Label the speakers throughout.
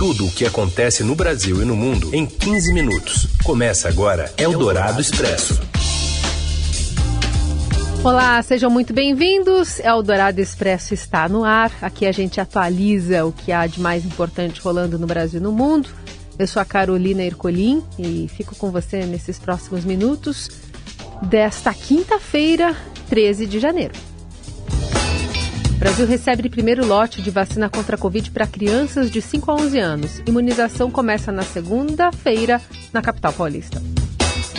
Speaker 1: Tudo o que acontece no Brasil e no mundo em 15 minutos. Começa agora Eldorado Expresso.
Speaker 2: Olá, sejam muito bem-vindos. Eldorado Expresso está no ar. Aqui a gente atualiza o que há de mais importante rolando no Brasil e no mundo. Eu sou a Carolina Ercolim e fico com você nesses próximos minutos desta quinta-feira, 13 de janeiro. Brasil recebe primeiro lote de vacina contra a Covid para crianças de 5 a 11 anos. Imunização começa na segunda-feira na capital paulista.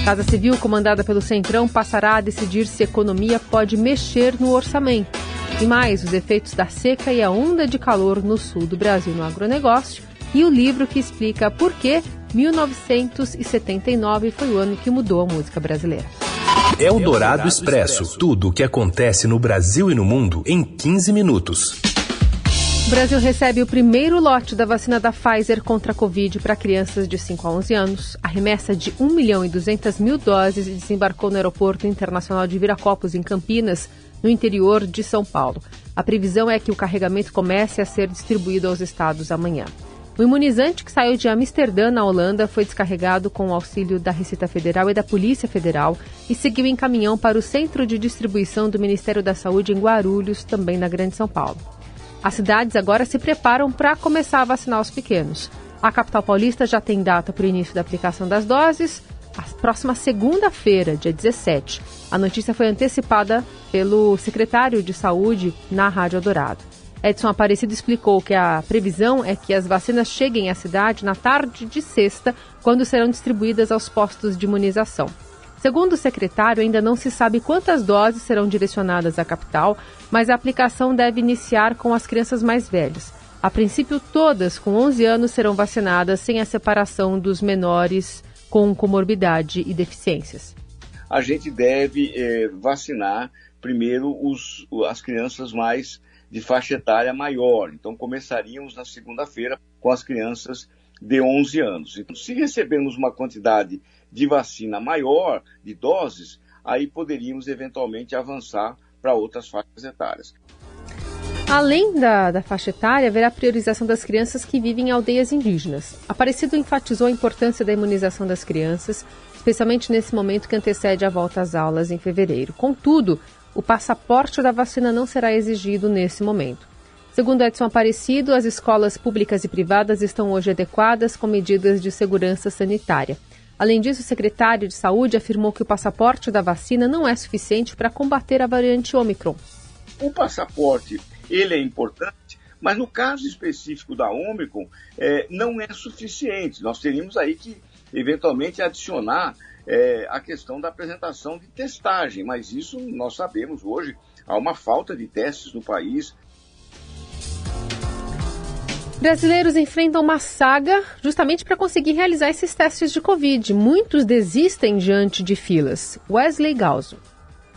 Speaker 2: Casa Civil, comandada pelo Centrão, passará a decidir se a economia pode mexer no orçamento. E mais, os efeitos da seca e a onda de calor no sul do Brasil no agronegócio. E o livro que explica por que 1979 foi o ano que mudou a música brasileira.
Speaker 1: O Dourado Expresso. Tudo o que acontece no Brasil e no mundo em 15 minutos.
Speaker 2: O Brasil recebe o primeiro lote da vacina da Pfizer contra a Covid para crianças de 5 a 11 anos. A remessa de 1 milhão e 200 mil doses desembarcou no Aeroporto Internacional de Viracopos, em Campinas, no interior de São Paulo. A previsão é que o carregamento comece a ser distribuído aos estados amanhã. O imunizante que saiu de Amsterdã, na Holanda, foi descarregado com o auxílio da Receita Federal e da Polícia Federal e seguiu em caminhão para o centro de distribuição do Ministério da Saúde em Guarulhos, também na Grande São Paulo. As cidades agora se preparam para começar a vacinar os pequenos. A capital paulista já tem data para o início da aplicação das doses, a próxima segunda-feira, dia 17. A notícia foi antecipada pelo secretário de Saúde na Rádio Dourado. Edson Aparecido explicou que a previsão é que as vacinas cheguem à cidade na tarde de sexta, quando serão distribuídas aos postos de imunização. Segundo o secretário, ainda não se sabe quantas doses serão direcionadas à capital, mas a aplicação deve iniciar com as crianças mais velhas. A princípio, todas com 11 anos serão vacinadas sem a separação dos menores com comorbidade e deficiências.
Speaker 3: A gente deve eh, vacinar primeiro os, as crianças mais de faixa etária maior. Então, começaríamos na segunda-feira com as crianças de 11 anos. Então, se recebermos uma quantidade de vacina maior, de doses, aí poderíamos eventualmente avançar para outras faixas etárias.
Speaker 2: Além da, da, faixa etária, haverá priorização das crianças que vivem em aldeias indígenas. Aparecido enfatizou a importância da imunização das crianças, especialmente nesse momento que antecede a volta às aulas em fevereiro. Contudo, o passaporte da vacina não será exigido nesse momento. Segundo Edson Aparecido, as escolas públicas e privadas estão hoje adequadas com medidas de segurança sanitária. Além disso, o secretário de Saúde afirmou que o passaporte da vacina não é suficiente para combater a variante Omicron.
Speaker 3: O passaporte, ele é importante, mas no caso específico da Omicron, é, não é suficiente. Nós teríamos aí que, eventualmente, adicionar é, a questão da apresentação de testagem, mas isso nós sabemos hoje, há uma falta de testes no país.
Speaker 2: Brasileiros enfrentam uma saga justamente para conseguir realizar esses testes de Covid. Muitos desistem diante de filas. Wesley Galzo.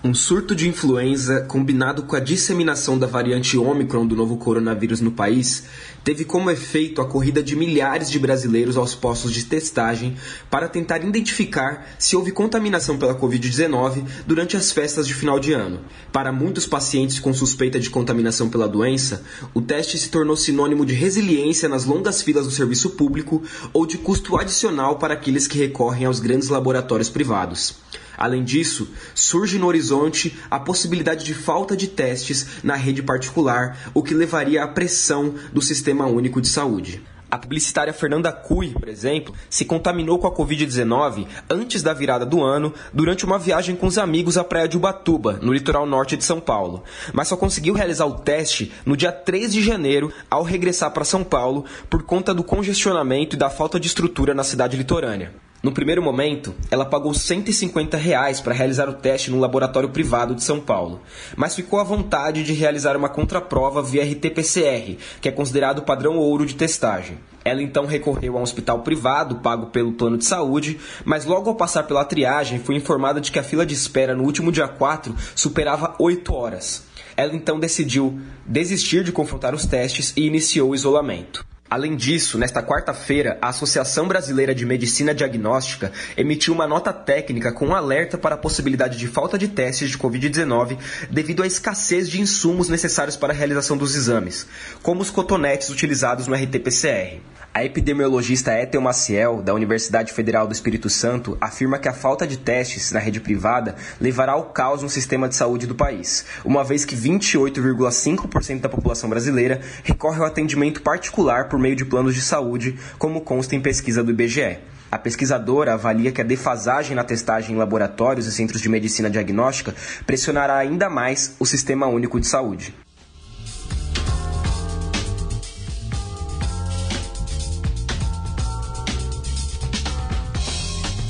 Speaker 4: Um surto de influenza, combinado com a disseminação da variante Omicron do novo coronavírus no país, teve como efeito a corrida de milhares de brasileiros aos postos de testagem para tentar identificar se houve contaminação pela Covid-19 durante as festas de final de ano. Para muitos pacientes com suspeita de contaminação pela doença, o teste se tornou sinônimo de resiliência nas longas filas do serviço público ou de custo adicional para aqueles que recorrem aos grandes laboratórios privados. Além disso, surge no horizonte a possibilidade de falta de testes na rede particular, o que levaria à pressão do Sistema Único de Saúde. A publicitária Fernanda Cui, por exemplo, se contaminou com a Covid-19 antes da virada do ano, durante uma viagem com os amigos à praia de Ubatuba, no litoral norte de São Paulo. Mas só conseguiu realizar o teste no dia 3 de janeiro, ao regressar para São Paulo, por conta do congestionamento e da falta de estrutura na cidade litorânea. No primeiro momento, ela pagou 150 reais para realizar o teste num laboratório privado de São Paulo, mas ficou à vontade de realizar uma contraprova via RT-PCR, que é considerado o padrão ouro de testagem. Ela então recorreu a um hospital privado pago pelo plano de saúde, mas logo ao passar pela triagem foi informada de que a fila de espera no último dia 4 superava 8 horas. Ela então decidiu desistir de confrontar os testes e iniciou o isolamento. Além disso, nesta quarta-feira, a Associação Brasileira de Medicina Diagnóstica emitiu uma nota técnica com um alerta para a possibilidade de falta de testes de Covid-19 devido à escassez de insumos necessários para a realização dos exames, como os cotonetes utilizados no RT-PCR. A epidemiologista Ethel Maciel, da Universidade Federal do Espírito Santo, afirma que a falta de testes na rede privada levará ao caos no sistema de saúde do país, uma vez que 28,5% da população brasileira recorre ao atendimento particular por meio de planos de saúde, como consta em pesquisa do IBGE. A pesquisadora avalia que a defasagem na testagem em laboratórios e centros de medicina diagnóstica pressionará ainda mais o Sistema Único de Saúde.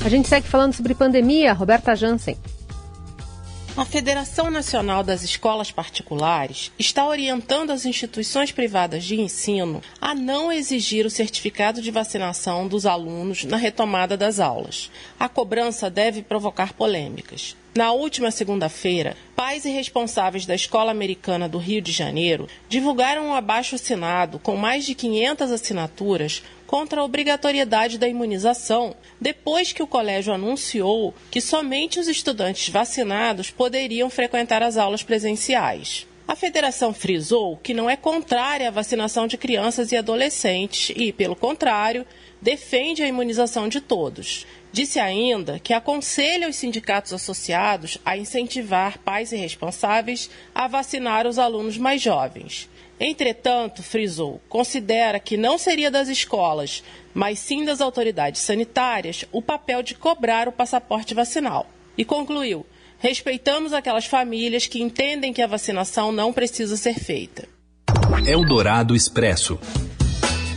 Speaker 2: A gente segue falando sobre pandemia. Roberta Jansen.
Speaker 5: A Federação Nacional das Escolas Particulares está orientando as instituições privadas de ensino a não exigir o certificado de vacinação dos alunos na retomada das aulas. A cobrança deve provocar polêmicas. Na última segunda-feira, pais e responsáveis da Escola Americana do Rio de Janeiro divulgaram um abaixo-assinado com mais de 500 assinaturas contra a obrigatoriedade da imunização, depois que o colégio anunciou que somente os estudantes vacinados poderiam frequentar as aulas presenciais. A federação frisou que não é contrária à vacinação de crianças e adolescentes e, pelo contrário, defende a imunização de todos. Disse ainda que aconselha os sindicatos associados a incentivar pais e responsáveis a vacinar os alunos mais jovens. Entretanto, frisou, considera que não seria das escolas, mas sim das autoridades sanitárias, o papel de cobrar o passaporte vacinal. E concluiu: respeitamos aquelas famílias que entendem que a vacinação não precisa ser feita.
Speaker 1: Eldorado Expresso.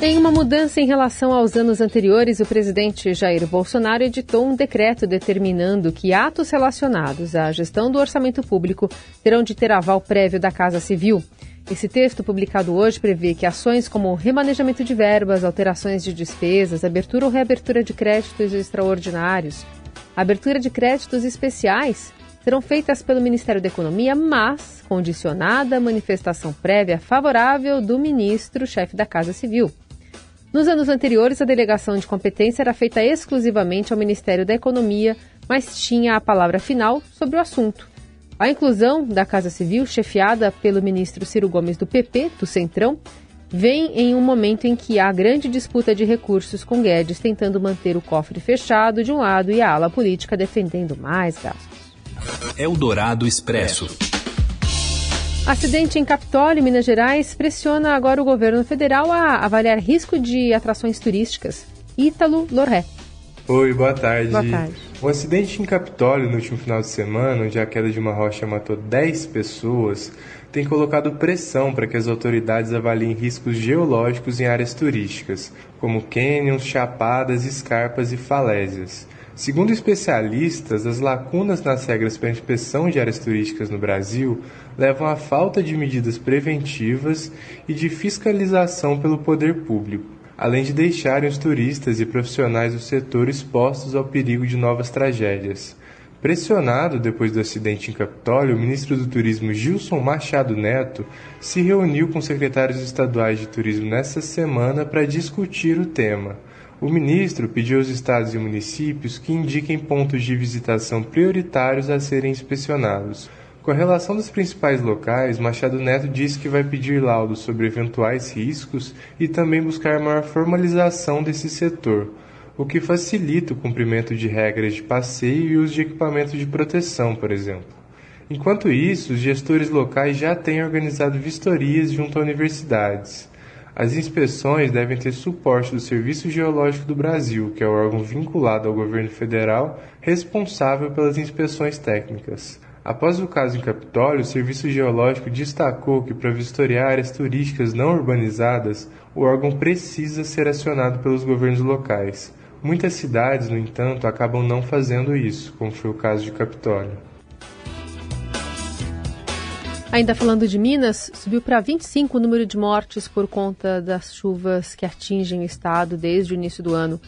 Speaker 2: Em uma mudança em relação aos anos anteriores, o presidente Jair Bolsonaro editou um decreto determinando que atos relacionados à gestão do orçamento público terão de ter aval prévio da Casa Civil. Esse texto, publicado hoje, prevê que ações como remanejamento de verbas, alterações de despesas, abertura ou reabertura de créditos extraordinários, abertura de créditos especiais serão feitas pelo Ministério da Economia, mas condicionada à manifestação prévia favorável do ministro-chefe da Casa Civil. Nos anos anteriores, a delegação de competência era feita exclusivamente ao Ministério da Economia, mas tinha a palavra final sobre o assunto. A inclusão da Casa Civil, chefiada pelo ministro Ciro Gomes do PP, do Centrão, vem em um momento em que há grande disputa de recursos com Guedes tentando manter o cofre fechado de um lado e a ala política defendendo mais gastos.
Speaker 1: Eldorado Expresso.
Speaker 2: Acidente em Capitólio, Minas Gerais, pressiona agora o governo federal a avaliar risco de atrações turísticas. Ítalo Loré.
Speaker 6: Oi, boa tarde.
Speaker 2: Boa tarde.
Speaker 6: Um acidente em Capitólio no último final de semana, onde a queda de uma rocha matou 10 pessoas, tem colocado pressão para que as autoridades avaliem riscos geológicos em áreas turísticas, como cânions, chapadas, escarpas e falésias. Segundo especialistas, as lacunas nas regras para inspeção de áreas turísticas no Brasil levam à falta de medidas preventivas e de fiscalização pelo poder público além de deixarem os turistas e profissionais do setor expostos ao perigo de novas tragédias. Pressionado depois do acidente em Capitólio, o ministro do Turismo Gilson Machado Neto se reuniu com secretários estaduais de turismo nesta semana para discutir o tema. O ministro pediu aos estados e municípios que indiquem pontos de visitação prioritários a serem inspecionados. Com relação dos principais locais, Machado Neto disse que vai pedir laudos sobre eventuais riscos e também buscar maior formalização desse setor, o que facilita o cumprimento de regras de passeio e uso de equipamentos de proteção, por exemplo. Enquanto isso, os gestores locais já têm organizado vistorias junto a universidades. As inspeções devem ter suporte do Serviço Geológico do Brasil, que é o órgão vinculado ao governo federal responsável pelas inspeções técnicas. Após o caso em Capitólio, o Serviço Geológico destacou que para vistoriar áreas turísticas não urbanizadas, o órgão precisa ser acionado pelos governos locais. Muitas cidades, no entanto, acabam não fazendo isso, como foi o caso de Capitólio.
Speaker 2: Ainda falando de Minas, subiu para 25 o número de mortes por conta das chuvas que atingem o estado desde o início do ano.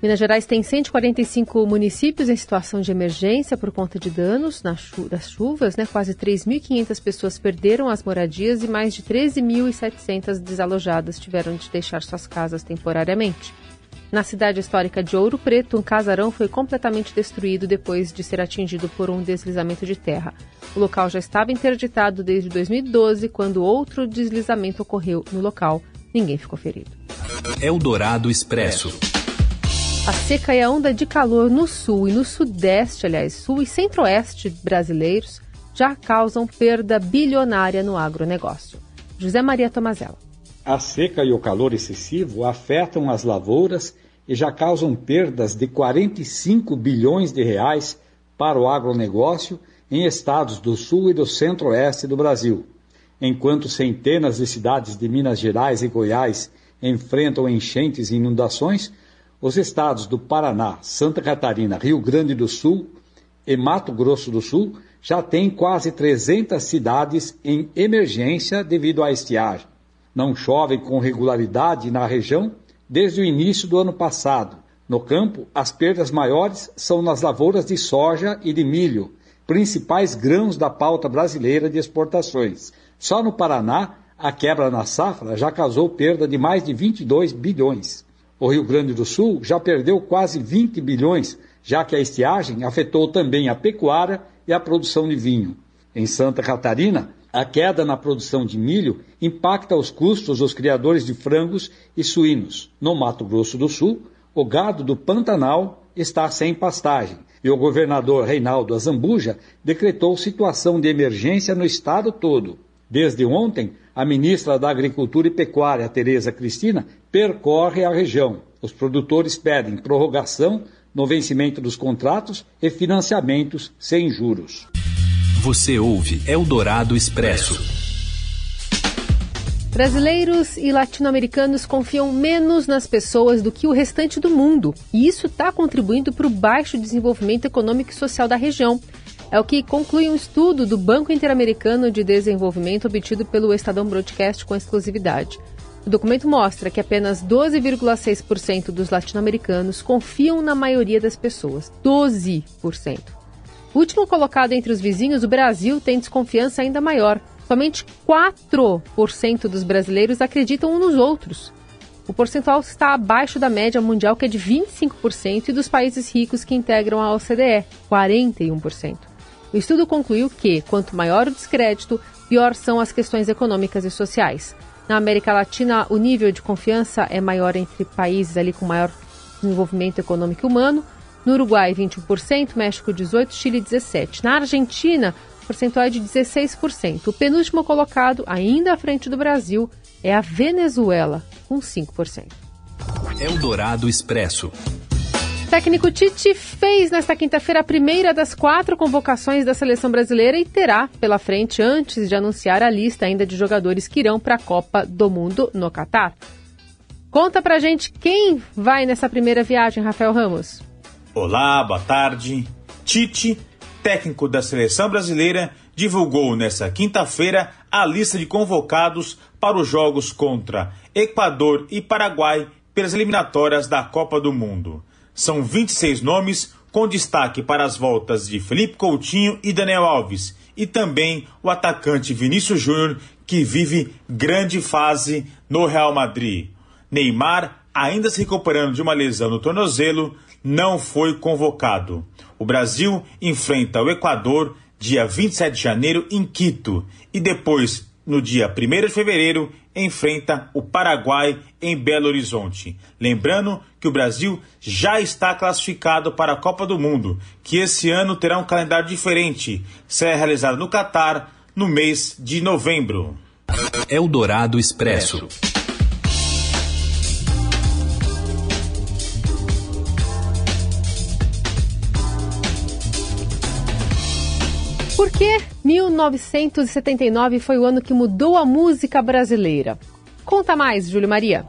Speaker 2: Minas Gerais tem 145 municípios em situação de emergência por conta de danos chu das chuvas. Né? Quase 3.500 pessoas perderam as moradias e mais de 13.700 desalojadas tiveram de deixar suas casas temporariamente. Na cidade histórica de Ouro Preto, um casarão foi completamente destruído depois de ser atingido por um deslizamento de terra. O local já estava interditado desde 2012, quando outro deslizamento ocorreu no local. Ninguém ficou ferido.
Speaker 1: Eldorado Expresso.
Speaker 2: A seca e a onda de calor no sul e no sudeste, aliás, sul e centro-oeste brasileiros já causam perda bilionária no agronegócio. José Maria Tomazella.
Speaker 7: A seca e o calor excessivo afetam as lavouras e já causam perdas de 45 bilhões de reais para o agronegócio em estados do sul e do centro-oeste do Brasil, enquanto centenas de cidades de Minas Gerais e Goiás enfrentam enchentes e inundações, os estados do Paraná, Santa Catarina, Rio Grande do Sul e Mato Grosso do Sul já têm quase 300 cidades em emergência devido à estiagem. Não chove com regularidade na região desde o início do ano passado. No campo, as perdas maiores são nas lavouras de soja e de milho, principais grãos da pauta brasileira de exportações. Só no Paraná, a quebra na safra já causou perda de mais de 22 bilhões. O Rio Grande do Sul já perdeu quase 20 bilhões, já que a estiagem afetou também a pecuária e a produção de vinho. Em Santa Catarina, a queda na produção de milho impacta os custos dos criadores de frangos e suínos. No Mato Grosso do Sul, o gado do Pantanal está sem pastagem e o governador Reinaldo Azambuja decretou situação de emergência no estado todo. Desde ontem, a ministra da Agricultura e Pecuária, Tereza Cristina, percorre a região. Os produtores pedem prorrogação no vencimento dos contratos e financiamentos sem juros.
Speaker 1: Você ouve Eldorado Expresso.
Speaker 2: Brasileiros e latino-americanos confiam menos nas pessoas do que o restante do mundo, e isso está contribuindo para o baixo desenvolvimento econômico e social da região. É o que conclui um estudo do Banco Interamericano de Desenvolvimento obtido pelo Estadão Broadcast com exclusividade. O documento mostra que apenas 12,6% dos latino-americanos confiam na maioria das pessoas. 12%. Último colocado entre os vizinhos, o Brasil, tem desconfiança ainda maior. Somente 4% dos brasileiros acreditam uns nos outros. O percentual está abaixo da média mundial, que é de 25%, e dos países ricos que integram a OCDE, 41%. O estudo concluiu que, quanto maior o descrédito, pior são as questões econômicas e sociais. Na América Latina, o nível de confiança é maior entre países ali com maior desenvolvimento econômico e humano. No Uruguai, 21%, México, 18%, Chile, 17%. Na Argentina, o percentual é de 16%. O penúltimo colocado, ainda à frente do Brasil, é a Venezuela, com 5%.
Speaker 1: Eldorado Expresso.
Speaker 2: Técnico Tite fez nesta quinta-feira a primeira das quatro convocações da seleção brasileira e terá pela frente antes de anunciar a lista ainda de jogadores que irão para a Copa do Mundo no Catar. Conta pra gente quem vai nessa primeira viagem, Rafael Ramos.
Speaker 8: Olá, boa tarde. Tite, técnico da seleção brasileira, divulgou nesta quinta-feira a lista de convocados para os jogos contra Equador e Paraguai pelas eliminatórias da Copa do Mundo. São 26 nomes, com destaque para as voltas de Felipe Coutinho e Daniel Alves, e também o atacante Vinícius Júnior, que vive grande fase no Real Madrid. Neymar, ainda se recuperando de uma lesão no tornozelo, não foi convocado. O Brasil enfrenta o Equador dia 27 de janeiro em Quito e depois, no dia 1 de fevereiro, enfrenta o Paraguai em Belo Horizonte. Lembrando que o Brasil já está classificado para a Copa do Mundo, que esse ano terá um calendário diferente, será realizado no Catar no mês de novembro.
Speaker 1: Eldorado Expresso.
Speaker 2: Por que 1979 foi o ano que mudou a música brasileira? Conta mais, Júlio Maria.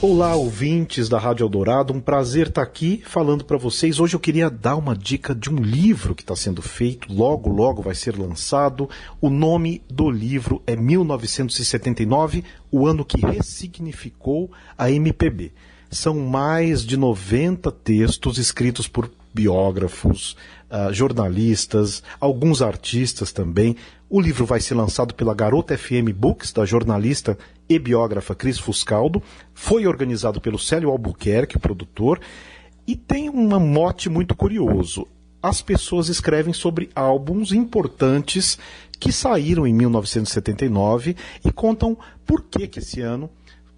Speaker 9: Olá, ouvintes da Rádio Eldorado, um prazer estar aqui falando para vocês. Hoje eu queria dar uma dica de um livro que está sendo feito, logo, logo vai ser lançado. O nome do livro é 1979, o ano que ressignificou a MPB. São mais de 90 textos escritos por biógrafos, uh, jornalistas, alguns artistas também. O livro vai ser lançado pela Garota FM Books, da jornalista e biógrafa Cris Fuscaldo. Foi organizado pelo Célio Albuquerque, produtor, e tem um mote muito curioso. As pessoas escrevem sobre álbuns importantes que saíram em 1979 e contam por que, que esse ano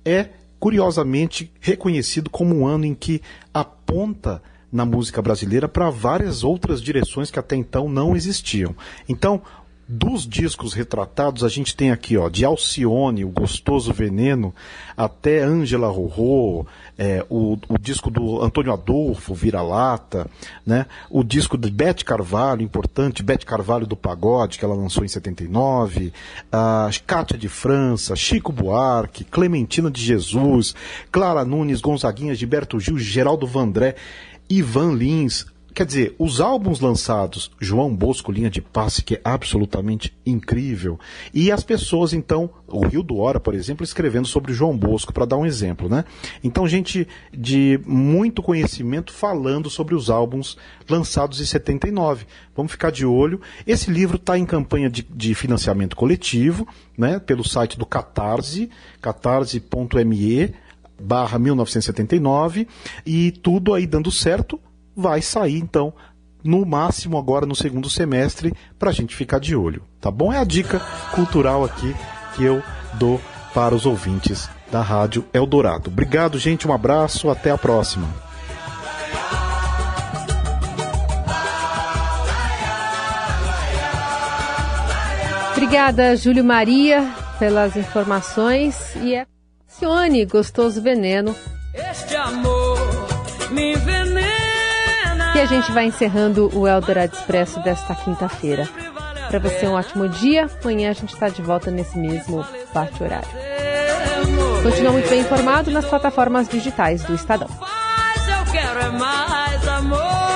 Speaker 9: é curiosamente reconhecido como um ano em que aponta na música brasileira para várias outras direções que até então não existiam. Então, dos discos retratados, a gente tem aqui, ó, de Alcione, o Gostoso Veneno, até Ângela Rorô, é, o, o, disco do Antônio Adolfo, Vira-Lata, né? O disco de Bete Carvalho, importante, Bete Carvalho do Pagode, que ela lançou em 79, a Cátia de França, Chico Buarque, Clementina de Jesus, Clara Nunes, Gonzaguinha, Gilberto Gil, Geraldo Vandré, Ivan Lins, Quer dizer, os álbuns lançados, João Bosco, Linha de Passe, que é absolutamente incrível, e as pessoas, então, o Rio do Hora, por exemplo, escrevendo sobre João Bosco, para dar um exemplo, né? Então, gente de muito conhecimento falando sobre os álbuns lançados em 79. Vamos ficar de olho. Esse livro está em campanha de, de, financiamento coletivo, né? Pelo site do Catarse, catarse.me barra 1979 e tudo aí dando certo vai sair então no máximo agora no segundo semestre para a gente ficar de olho, tá bom? É a dica cultural aqui que eu dou para os ouvintes da Rádio Eldorado. Obrigado, gente, um abraço, até a próxima.
Speaker 2: Obrigada, Júlio Maria, pelas informações e é Cione, gostoso veneno. Este amor me envenena. E a gente vai encerrando o Eldorado Expresso desta quinta-feira. Para você, um ótimo dia. Amanhã a gente está de volta nesse mesmo bate-horário. Continua muito bem informado nas plataformas digitais do Estadão. Mas eu quero é mais amor.